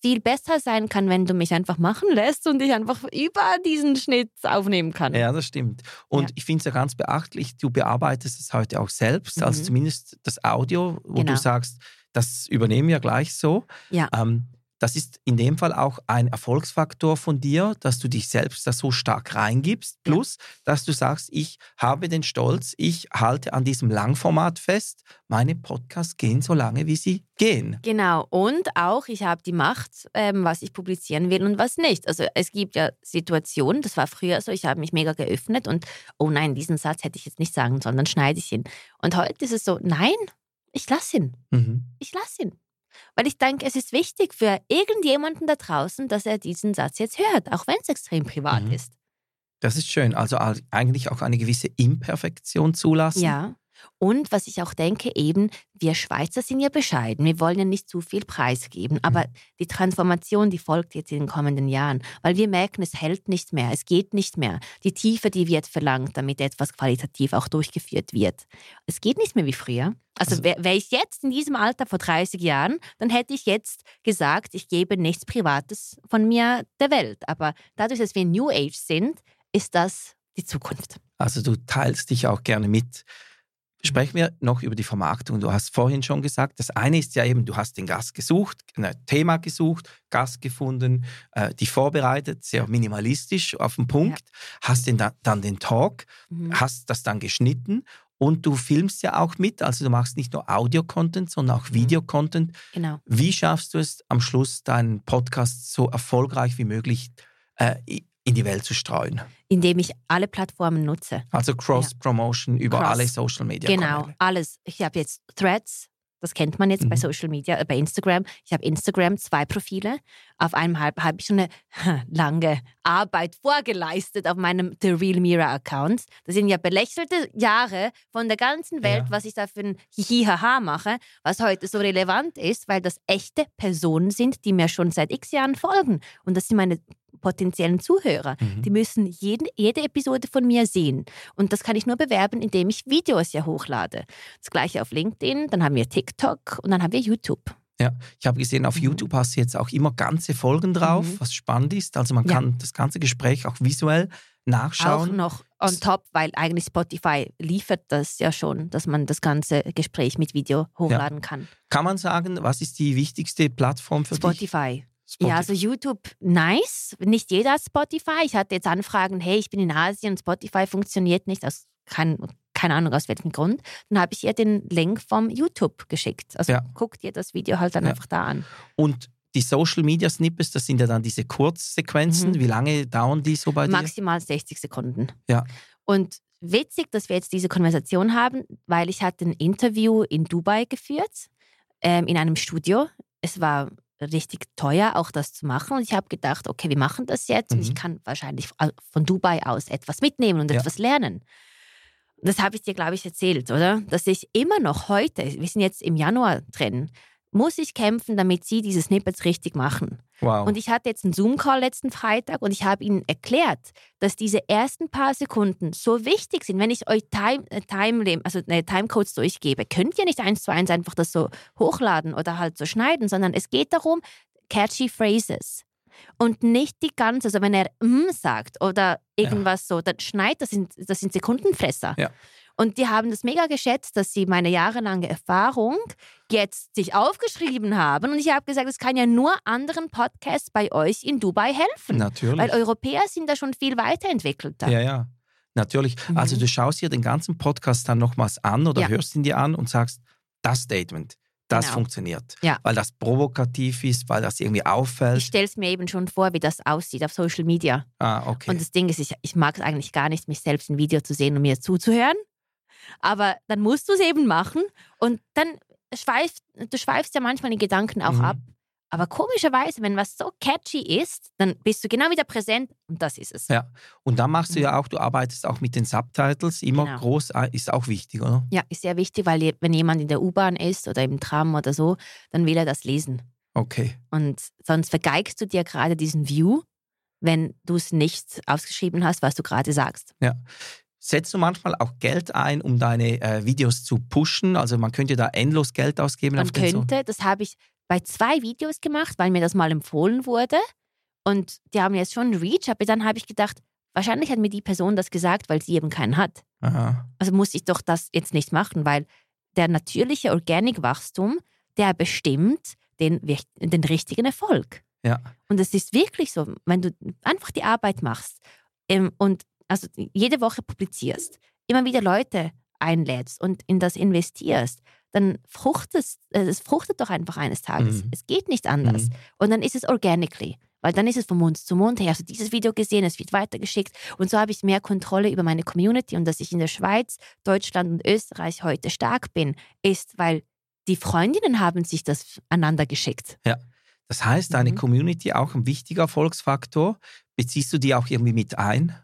viel besser sein kann, wenn du mich einfach machen lässt und ich einfach über diesen Schnitt aufnehmen kann. Ja, das stimmt. Und Ja. ich finde es ja ganz beachtlich, du bearbeitest es heute auch selbst, also Mhm. zumindest das Audio, wo Genau. du sagst, das übernehmen wir gleich so. Ja. Ähm, das ist in dem Fall auch ein Erfolgsfaktor von dir, dass du dich selbst da so stark reingibst. Plus, dass du sagst, ich habe den Stolz, ich halte an diesem Langformat fest. Meine Podcasts gehen so lange, wie sie gehen. Genau, und auch ich habe die Macht, ähm, was ich publizieren will und was nicht. Also es gibt ja Situationen, das war früher so, ich habe mich mega geöffnet und oh nein, diesen Satz hätte ich jetzt nicht sagen sollen, dann schneide ich ihn. Und heute ist es so, nein, ich lasse ihn, Mhm. ich lasse ihn. Weil ich denke, es ist wichtig für irgendjemanden da draußen, dass er diesen Satz jetzt hört, auch wenn es extrem privat Mhm. ist. Das ist schön. Also al- eigentlich auch eine gewisse Imperfektion zulassen. Ja. Und was ich auch denke, eben, wir Schweizer sind ja bescheiden. Wir wollen ja nicht zu viel preisgeben. Aber die Transformation, die folgt jetzt in den kommenden Jahren. Weil wir merken, es hält nicht mehr, es geht nicht mehr. Die Tiefe, die wird verlangt, damit etwas qualitativ auch durchgeführt wird. Es geht nicht mehr wie früher. Also, Also- wäre wär ich jetzt in diesem Alter vor 30 Jahren, dann hätte ich jetzt gesagt, ich gebe nichts Privates von mir der Welt. Aber dadurch, dass wir New Age sind, ist das die Zukunft. Also du teilst dich auch gerne mit. Sprechen wir noch über die Vermarktung. Du hast vorhin schon gesagt, das eine ist ja eben, du hast den Gast gesucht, ein Thema gesucht, Gast gefunden, äh, die vorbereitet, sehr minimalistisch auf den Punkt, hast den, da- dann den Talk, Mhm. hast das dann geschnitten und du filmst ja auch mit, also du machst nicht nur Audio-Content, sondern auch Mhm. Video-Content. Genau. Wie schaffst du es am Schluss, deinen Podcast so erfolgreich wie möglich äh, in die Welt zu streuen? indem ich alle Plattformen nutze. Also Cross-Promotion über Cross. alle Social Media. Genau, Kanäle. alles. Ich habe jetzt Threads, das kennt man jetzt bei Mhm. Social Media, äh, bei Instagram. Ich habe Instagram zwei Profile. Auf einem habe hab ich schon eine *laughs* lange Arbeit vorgeleistet auf meinem The Real Mira Account. Das sind ja belächelte Jahre von der ganzen Welt, Ja. was ich da für ein Hihihaha mache, was heute so relevant ist, weil das echte Personen sind, die mir schon seit x Jahren folgen. Und das sind meine potenziellen Zuhörer. Mhm. Die müssen jeden, jede Episode von mir sehen. Und das kann ich nur bewerben, indem ich Videos ja hochlade. Das gleiche auf LinkedIn, dann haben wir TikTok und dann haben wir YouTube. Ja, ich habe gesehen, auf Mhm. YouTube hast du jetzt auch immer ganze Folgen drauf, Mhm. was spannend ist. Also man Ja. kann das ganze Gespräch auch visuell nachschauen. Auch noch on top, weil eigentlich Spotify liefert das ja schon, dass man das ganze Gespräch mit Video hochladen kann. Kann man sagen, was ist die wichtigste Plattform für dich? Spotify. Spotify. Ja, also YouTube, nice. Nicht jeder Spotify. Ich hatte jetzt Anfragen, hey, ich bin in Asien Spotify funktioniert nicht, aus kein, keine Ahnung aus welchem Grund. Dann habe ich ihr den Link vom YouTube geschickt. Also Ja. guckt ihr das Video halt dann Ja. einfach da an. Und die Social Media Snippets, das sind ja dann diese Kurzsequenzen. Mhm. Wie lange dauern die so bei dir? Maximal 60 Sekunden. Ja. Und witzig, dass wir jetzt diese Konversation haben, weil ich hatte ein Interview in Dubai geführt, ähm, in einem Studio. Es war richtig teuer, auch das zu machen. Und ich habe gedacht, okay, wir machen das jetzt und ich Mhm. kann wahrscheinlich von Dubai aus etwas mitnehmen und Ja. etwas lernen. Das habe ich dir, glaube ich, erzählt, oder? Dass ich immer noch heute, wir sind jetzt im Januar drin, muss ich kämpfen, damit sie diese Snippets richtig machen. Wow. Und ich hatte jetzt einen Zoom-Call letzten Freitag und ich habe ihnen erklärt, dass diese ersten paar Sekunden so wichtig sind. Wenn ich euch Time, äh, Time, also, äh, Timecodes durchgebe, könnt ihr nicht eins zu eins einfach das so hochladen oder halt so schneiden, sondern es geht darum, catchy Phrases. Und nicht die ganze, also wenn er mm sagt oder irgendwas so, dann schneit, das sind, das sind Sekundenfresser. Ja. Und die haben das mega geschätzt, dass sie meine jahrelange Erfahrung jetzt sich aufgeschrieben haben. Und ich habe gesagt, es kann ja nur anderen Podcasts bei euch in Dubai helfen. Natürlich. Weil Europäer sind da schon viel weiterentwickelter. Ja, ja. Natürlich. Mhm. Also du schaust dir den ganzen Podcast dann nochmals an oder Ja. hörst ihn dir an und sagst, das Statement, das Genau. funktioniert. Ja. Weil das provokativ ist, weil das irgendwie auffällt. Ich stelle es mir eben schon vor, wie das aussieht auf Social Media. ah, okay. Und das Ding ist, ich, ich mag es eigentlich gar nicht, mich selbst im Video zu sehen und mir zuzuhören. Aber dann musst du es eben machen und dann schweifst du schweifst ja manchmal die Gedanken auch Mhm. ab. Aber komischerweise, wenn was so catchy ist, dann bist du genau wieder präsent und das ist es. Ja. Und dann machst du ja auch, du arbeitest auch mit den Subtitles, immer Mhm. Genau. groß, ah, ist auch wichtig, oder? Ja, ist sehr wichtig, weil wenn jemand in der U-Bahn ist oder im Tram oder so, dann will er das lesen. Okay. Und sonst vergeigst du dir gerade diesen View, wenn du es nicht ausgeschrieben hast, was du gerade sagst. Setzt du manchmal auch Geld ein, um deine äh, Videos zu pushen? Also man könnte da endlos Geld ausgeben Man den so könnte, das habe ich bei zwei Videos gemacht, weil mir das mal empfohlen wurde. Und die haben jetzt schon Reach, aber dann habe ich gedacht, wahrscheinlich hat mir die Person das gesagt, weil sie eben keinen hat. Aha. Also muss ich doch das jetzt nicht machen, weil der natürliche Organic-Wachstum, der bestimmt den, den richtigen Erfolg. Ja. Und es ist wirklich so, wenn du einfach die Arbeit machst ähm, und also jede Woche publizierst, immer wieder Leute einlädst und in das investierst, dann fruchtet es, äh, es fruchtet doch einfach eines Tages. Mhm. Es geht nicht anders. Mhm. Und dann ist es organically. Weil dann ist es von Mund zu Mund. Hast du dieses Video gesehen? Es wird weitergeschickt. Und so habe ich mehr Kontrolle über meine Community. Und dass ich in der Schweiz, Deutschland und Österreich heute stark bin, ist, weil die Freundinnen haben sich das einander geschickt. Das heißt, deine Mhm. Community auch ein wichtiger Erfolgsfaktor. Beziehst du die auch irgendwie mit ein?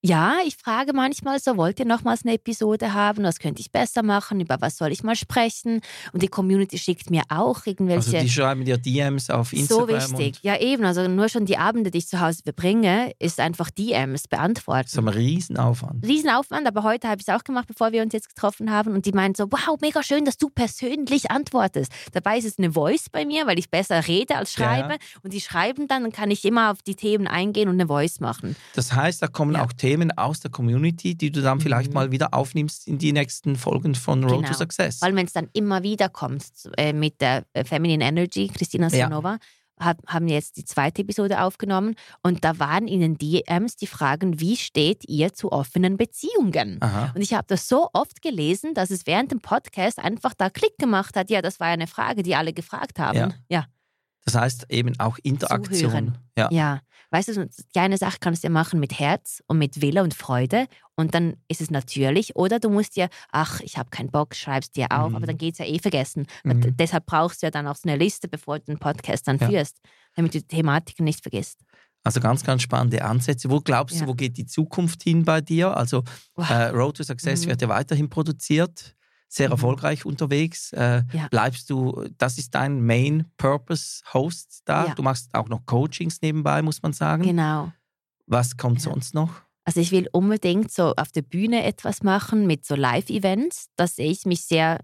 Ja, ich frage manchmal so, wollt ihr nochmals eine Episode haben? Was könnte ich besser machen? Über was soll ich mal sprechen? Und die Community schickt mir auch irgendwelche... Also die schreiben dir DMs auf so Instagram wichtig. und Ja, eben. Also nur schon die Abende, die ich zu Hause verbringe, ist einfach DMs beantworten. das ist ein Riesenaufwand. Riesenaufwand, aber heute habe ich es auch gemacht, bevor wir uns jetzt getroffen haben. Und die meint so, wow, mega schön, dass du persönlich antwortest. Dabei ist es eine Voice bei mir, weil ich besser rede als Ja. schreibe. Und die schreiben dann, dann kann ich immer auf die Themen eingehen und eine Voice machen. Das heißt, da kommen Ja. auch Themen aus der Community, die du dann vielleicht Mhm. mal wieder aufnimmst in die nächsten Folgen von Road Genau. to Success. Weil wenn es dann immer wieder kommt äh, mit der äh, Feminine Energy, Christina Ja. Sanova, hat, haben jetzt die zweite Episode aufgenommen und da waren in den DMs die Fragen, wie steht ihr zu offenen Beziehungen? Aha. Und ich habe das so oft gelesen, dass es während dem Podcast einfach da Klick gemacht hat. Ja, das war ja eine Frage, die alle gefragt haben. Ja. ja. Das heißt eben auch Interaktion. Zuhören. Ja. Ja, weißt du, so die eine Sache kannst du ja machen mit Herz und mit Wille und Freude und dann ist es natürlich. Oder du musst dir, ach, ich habe keinen Bock, schreibst dir auf, Mhm. aber dann geht es ja eh vergessen. Mhm. Deshalb brauchst du ja dann auch so eine Liste, bevor du den Podcast dann Ja. führst, damit du die Thematiken nicht vergisst. Also ganz, ganz spannende Ansätze. Wo glaubst du, Ja. wo geht die Zukunft hin bei dir? Also Wow. äh, Road to Success Mhm. wird ja weiterhin produziert, sehr Mhm. erfolgreich unterwegs. Äh, Ja. Bleibst du, das ist dein Main Purpose Host da. Ja. Du machst auch noch Coachings nebenbei, muss man sagen. Genau. Was kommt Ja. sonst noch? Also ich will unbedingt so auf der Bühne etwas machen mit so Live-Events. Da sehe ich mich sehr,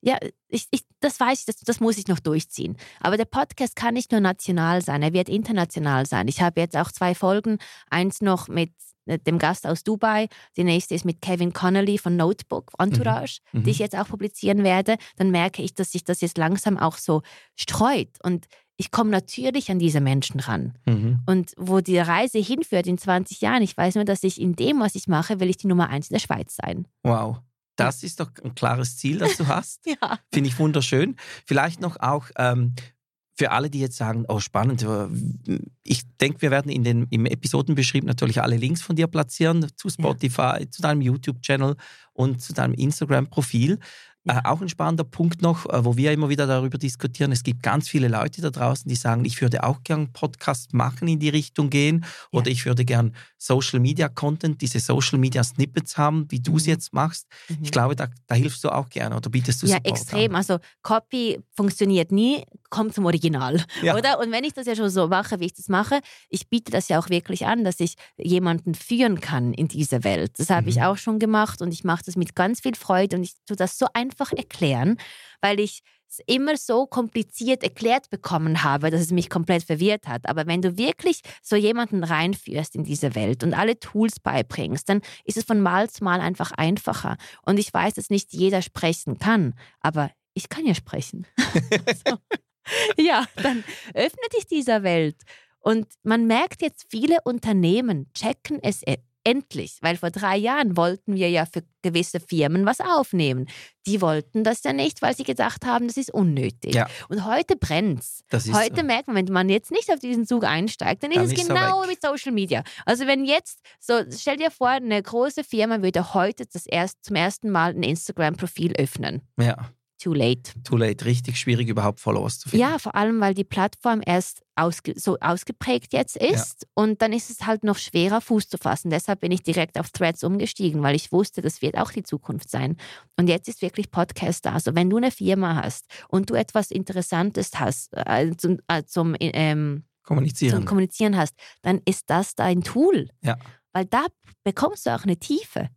ja, ich, ich, das weiß ich, das, das muss ich noch durchziehen. Aber der Podcast kann nicht nur national sein, er wird international sein. Ich habe jetzt auch zwei Folgen, eins noch mit dem Gast aus Dubai, die nächste ist mit Kevin Connolly von Notebook, Entourage, Mhm. die ich jetzt auch publizieren werde. Dann merke ich, dass sich das jetzt langsam auch so streut. Und ich komme natürlich an diese Menschen ran. Mhm. Und wo die Reise hinführt in 20 Jahren, ich weiß nur, dass ich in dem, was ich mache, will ich die Nummer eins in der Schweiz sein. Wow. Das ist doch ein klares Ziel, das du hast. *laughs* Ja. Finde ich wunderschön. Vielleicht noch auch ähm, für alle, die jetzt sagen, oh spannend, äh, ich denke, wir werden in den, im Episodenbeschrieb natürlich alle Links von dir platzieren, zu Spotify, zu deinem YouTube-Channel und zu deinem Instagram-Profil. Äh, auch ein spannender Punkt noch, äh, wo wir immer wieder darüber diskutieren. Es gibt ganz viele Leute da draußen, die sagen, ich würde auch gern Podcast machen, in die Richtung gehen oder ich würde gern Social Media Content, diese Social Media Snippets haben, wie du es Mhm. jetzt machst. Mhm. Ich glaube, da, da hilfst du auch gerne oder bietest du Ja, Support extrem. An. Also Copy funktioniert nie, kommt zum Original. Ja. Oder? Und wenn ich das ja schon so mache, wie ich das mache, ich biete das ja auch wirklich an, dass ich jemanden führen kann in diese Welt. Das habe ich Mhm. auch schon gemacht und ich mache das mit ganz viel Freude und ich tue das so einfach erklären, weil ich es immer so kompliziert erklärt bekommen habe, dass es mich komplett verwirrt hat. Aber wenn du wirklich so jemanden reinführst in diese Welt und alle Tools beibringst, dann ist es von Mal zu Mal einfach einfacher. Und ich weiß, dass nicht jeder sprechen kann, aber ich kann ja sprechen. *laughs* *laughs* so. *laughs* Ja, dann öffnet dich dieser Welt. Und man merkt jetzt, viele Unternehmen checken es e- endlich, weil vor drei Jahren wollten wir ja für gewisse Firmen was aufnehmen. Die wollten das ja nicht, weil sie gedacht haben, das ist unnötig. Ja. Und heute brennt's. Das ist Heute so. merkt man, wenn man jetzt nicht auf diesen Zug einsteigt, dann ist Dann es ist genau weg. mit Social Media. Also wenn jetzt, so stell dir vor, eine große Firma würde heute das erst, zum ersten Mal ein Instagram-Profil öffnen. Ja, Too late. too late. Richtig schwierig, überhaupt Followers zu finden. Ja, vor allem, weil die Plattform erst ausge so ausgeprägt jetzt ist und dann ist es halt noch schwerer, Fuß zu fassen. Deshalb bin ich direkt auf Threads umgestiegen, weil ich wusste, das wird auch die Zukunft sein. Und jetzt ist wirklich Podcast da. Also wenn du eine Firma hast und du etwas Interessantes hast äh, zum, äh, zum, ähm, Kommunizieren. zum Kommunizieren hast, dann ist das dein Tool. Ja. Weil da bekommst du auch eine Tiefe.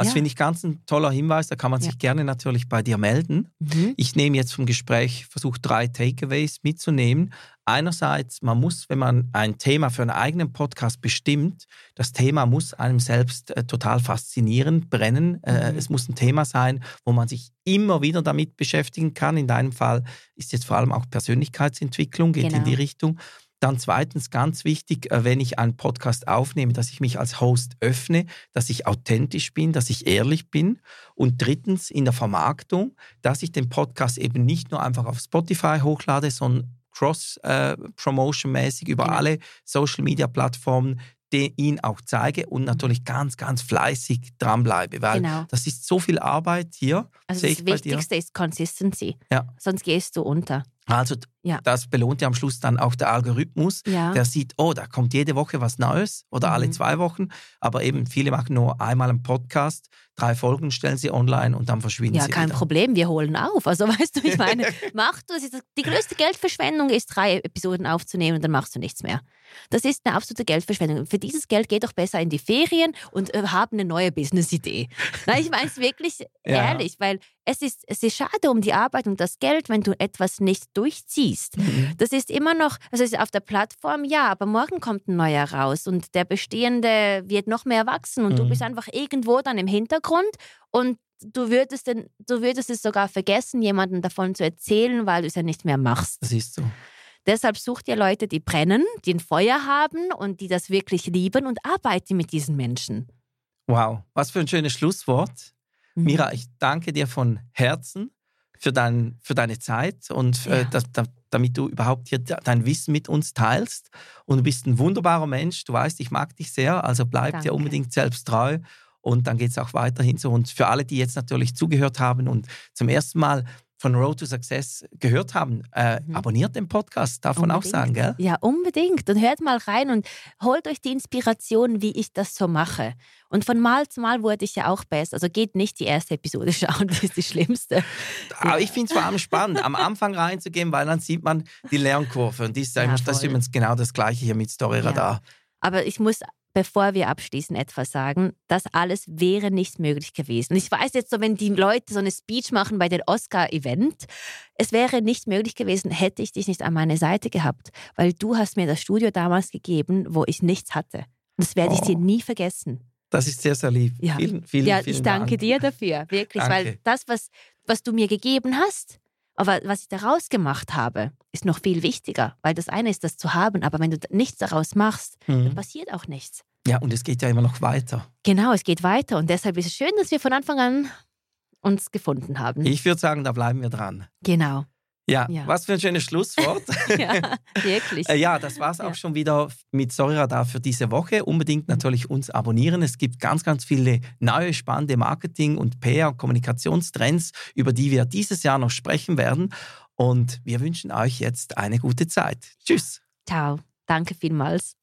Das Ja. finde ich ganz ein toller Hinweis. Da kann man sich Ja. gerne natürlich bei dir melden. Mhm. Ich nehme jetzt vom Gespräch, versuche drei Takeaways mitzunehmen. Einerseits, man muss, wenn man ein Thema für einen eigenen Podcast bestimmt, das Thema muss einem selbst äh, total faszinieren, brennen. Äh, Mhm. es muss ein Thema sein, wo man sich immer wieder damit beschäftigen kann. In deinem Fall ist jetzt vor allem auch Persönlichkeitsentwicklung, geht in Genau. die Richtung. Dann zweitens ganz wichtig, äh, wenn ich einen Podcast aufnehme, dass ich mich als Host öffne, dass ich authentisch bin, dass ich ehrlich bin. Und drittens in der Vermarktung, dass ich den Podcast eben nicht nur einfach auf Spotify hochlade, sondern cross-promotion-mäßig über Genau. alle Social-Media-Plattformen ihn auch zeige und natürlich ganz, ganz fleißig dranbleibe, weil Genau. das ist so viel Arbeit hier. Also das. Wichtigste ist Consistency. Ja. Sonst gehst du unter. Also Ja. das belohnt ja am Schluss dann auch der Algorithmus, Ja. der sieht, oh, da kommt jede Woche was Neues oder alle Mhm. zwei Wochen. Aber eben viele machen nur einmal einen Podcast, drei Folgen stellen sie online und dann verschwinden Ja, sie kein wieder. Problem, wir holen auf. Also *laughs* weißt du, ich meine, *laughs* mach du, das ist, die größte Geldverschwendung ist, drei Episoden aufzunehmen und dann machst du nichts mehr. Das ist eine absolute Geldverschwendung. Für dieses Geld geh doch besser in die Ferien und äh, hab eine neue Business-Idee. *laughs* Ich meine es wirklich Ja. ehrlich, weil es ist, es ist schade um die Arbeit und das Geld, wenn du etwas nicht durchziehst. Mhm. Das ist immer noch, also es ist auf der Plattform, ja, aber morgen kommt ein neuer raus und der bestehende wird noch mehr wachsen und du Mhm. bist einfach irgendwo dann im Hintergrund und du würdest, den, du würdest es sogar vergessen, jemandem davon zu erzählen, weil du es ja nicht mehr machst. Das ist so. Deshalb such dir Leute, die brennen, die ein Feuer haben und die das wirklich lieben und arbeite mit diesen Menschen. Wow, was für ein schönes Schlusswort. Mhm. Mira, ich danke dir von Herzen für, dein, für deine Zeit und äh, Ja. dass, da, damit du überhaupt hier de- dein Wissen mit uns teilst. Und du bist ein wunderbarer Mensch. Du weißt, ich mag dich sehr, also bleib dir Danke. unbedingt selbst treu. Und dann geht es auch weiterhin so. Und für alle, die jetzt natürlich zugehört haben und zum ersten Mal von Road to Success gehört haben, äh, Mhm. abonniert den Podcast, darf man auch sagen, gell? Ja, unbedingt. Und hört mal rein und holt euch die Inspiration, wie ich das so mache. Und von Mal zu Mal wurde ich ja auch besser. Also geht nicht die erste Episode *laughs* schauen, die ist die schlimmste. Aber ich finde es vor allem spannend, am Anfang reinzugehen, weil dann sieht man die Lernkurve. Und die ist ja Ja, das ist übrigens genau das Gleiche hier mit Story Radar. Aber ich muss, bevor wir abschließen, etwas sagen. Das alles wäre nicht möglich gewesen. Ich weiß jetzt so, wenn die Leute so eine Speech machen bei dem Oscar-Event, es wäre nicht möglich gewesen, hätte ich dich nicht an meine Seite gehabt. Weil du hast mir das Studio damals gegeben, wo ich nichts hatte. Das werde ich Oh. dir nie vergessen. Das ist sehr, sehr lieb. Ja. Vielen, vielen, ja, vielen ich danke Dank. dir dafür, wirklich. Danke. Weil das, was, was du mir gegeben hast, aber was ich daraus gemacht habe, ist noch viel wichtiger. Weil das eine ist, das zu haben, aber wenn du nichts daraus machst, dann Mhm. passiert auch nichts. Ja, und es geht ja immer noch weiter. Genau, es geht weiter und deshalb ist es schön, dass wir von Anfang an uns gefunden haben. Ich würde sagen, da bleiben wir dran. genau. Ja, ja, was für ein schönes Schlusswort. *laughs* ja, wirklich. Äh, ja, das war es auch ja. schon wieder mit Storyradar für diese Woche. Unbedingt mhm. natürlich uns abonnieren. Es gibt ganz, ganz viele neue, spannende Marketing- und PR- und Kommunikationstrends, über die wir dieses Jahr noch sprechen werden. Und wir wünschen euch jetzt eine gute Zeit. Tschüss. Ciao. Danke vielmals.